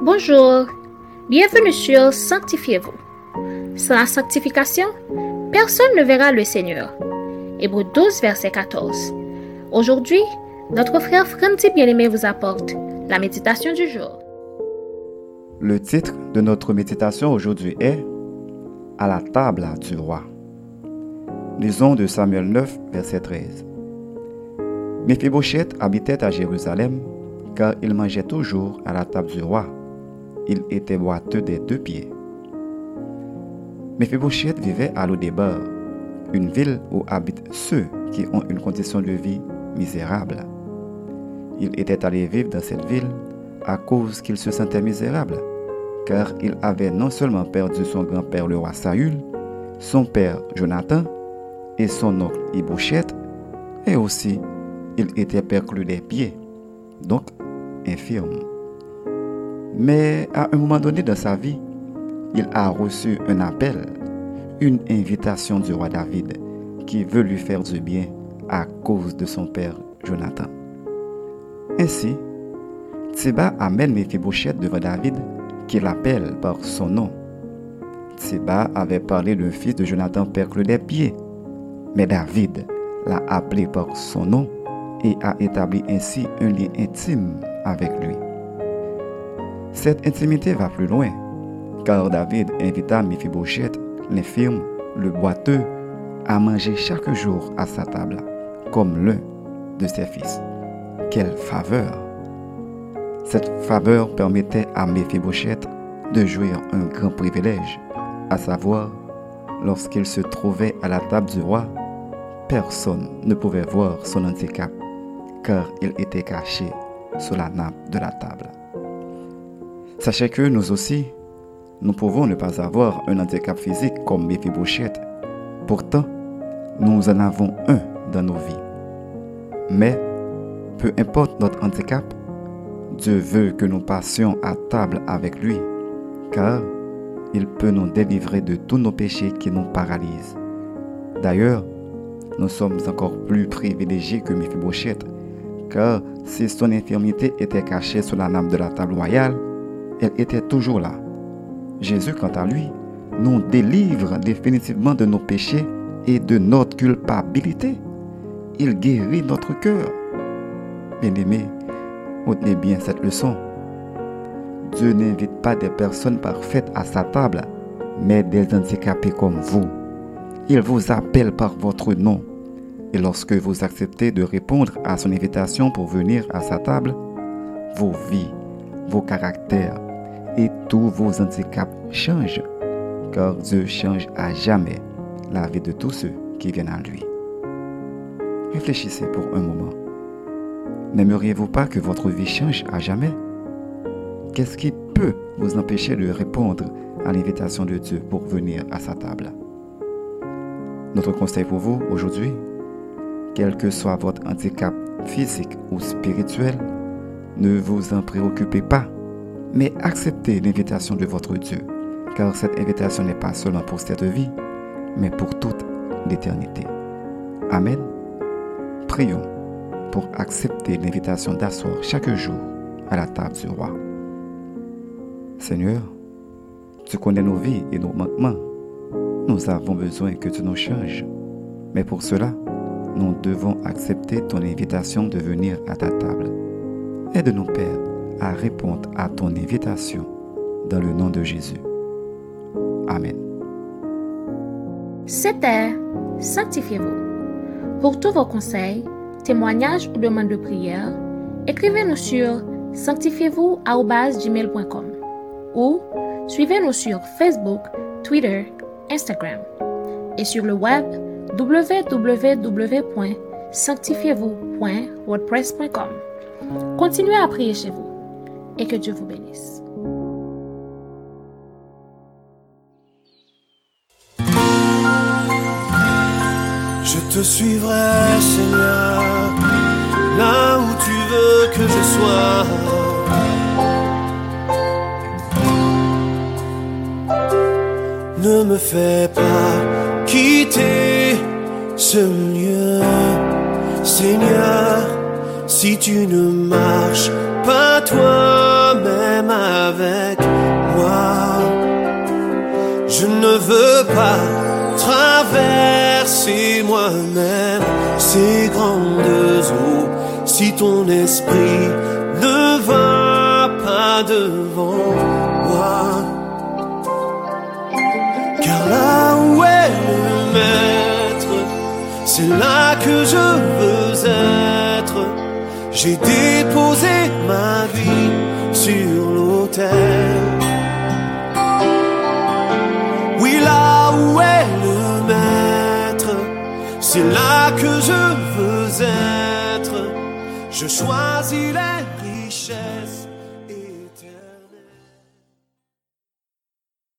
Bonjour, bienvenue sur Sanctifiez-vous. Sans la sanctification, personne ne verra le Seigneur. Hébreu 12, verset 14. Aujourd'hui, notre frère Franti Bien-Aimé vous apporte la méditation du jour. Le titre de notre méditation aujourd'hui est À la table du roi. Lisons de Samuel 9, verset 13. Méphibosheth habitait à Jérusalem, car il mangeait toujours à la table du roi. Il était boiteux des deux pieds. Méphibosheth vivait à Lodébar, une ville où habitent ceux qui ont une condition de vie misérable. Il était allé vivre dans cette ville à cause qu'il se sentait misérable, car il avait non seulement perdu son grand-père le roi Saül, son père Jonathan et son oncle Ibosheth, et aussi il était perclus des pieds, donc infirme. Mais à un moment donné dans sa vie, il a reçu un appel, une invitation du roi David qui veut lui faire du bien à cause de son père Jonathan. Ainsi, Tsiba amène Mephibosheth devant David qui l'appelle par son nom. Tsiba avait parlé d'un fils de Jonathan perclus des pieds, mais David l'a appelé par son nom et a établi ainsi un lien intime avec lui. Cette intimité va plus loin, car David invita Mephibosheth, l'infirme, le boiteux, à manger chaque jour à sa table, comme l'un de ses fils. Quelle faveur! Cette faveur permettait à Mephibosheth de jouir un grand privilège, à savoir, lorsqu'il se trouvait à la table du roi, personne ne pouvait voir son handicap car il était caché sous la nappe de la table. Sachez que nous aussi, nous pouvons ne pas avoir un handicap physique comme Mephibosheth. Pourtant, nous en avons un dans nos vies. Mais, peu importe notre handicap, Dieu veut que nous passions à table avec lui, car il peut nous délivrer de tous nos péchés qui nous paralysent. D'ailleurs, nous sommes encore plus privilégiés que Mephibosheth, car si son infirmité était cachée sous la nappe de la table royale, elle était toujours là. Jésus, quant à lui, nous délivre définitivement de nos péchés et de notre culpabilité. Il guérit notre cœur. Bien-aimés, retenez bien cette leçon. Dieu n'invite pas des personnes parfaites à sa table, mais des handicapés comme vous. Il vous appelle par votre nom et lorsque vous acceptez de répondre à son invitation pour venir à sa table, vos vies, vos caractères et tous vos handicaps changent, car Dieu change à jamais la vie de tous ceux qui viennent à lui. Réfléchissez pour un moment. N'aimeriez-vous pas que votre vie change à jamais? Qu'est-ce qui peut vous empêcher de répondre à l'invitation de Dieu pour venir à sa table? Notre conseil pour vous aujourd'hui quel que soit votre handicap physique ou spirituel, ne vous en préoccupez pas, mais acceptez l'invitation de votre Dieu, car cette invitation n'est pas seulement pour cette vie, mais pour toute l'éternité. Amen. Prions pour accepter l'invitation d'asseoir chaque jour à la table du roi. Seigneur, tu connais nos vies et nos manquements. Nous avons besoin que tu nous changes. Mais pour cela, nous devons accepter ton invitation de venir à ta table. Aide-nous, Père, à répondre à ton invitation dans le nom de Jésus. Amen. C'était Sanctifiez-vous. Pour tous vos conseils, témoignages ou demandes de prière, écrivez-nous sur sanctifiez-vous@gmail.com ou suivez-nous sur Facebook, Twitter, Instagram et sur le web www.sanctifiez-vous.wordpress.com. Continuez à prier chez vous et que Dieu vous bénisse. Je te suivrai, Seigneur, là où tu veux que je sois. Ne me fais pas quitter ce lieu, Seigneur, si tu ne marches pas toi-même veux pas traverser moi-même ces grandes eaux si ton esprit ne va pas devant moi. Car là où est le maître, c'est là que je veux être. J'ai déposé ma vie sur l'autel. C'est là que je veux être. Je choisis les richesses.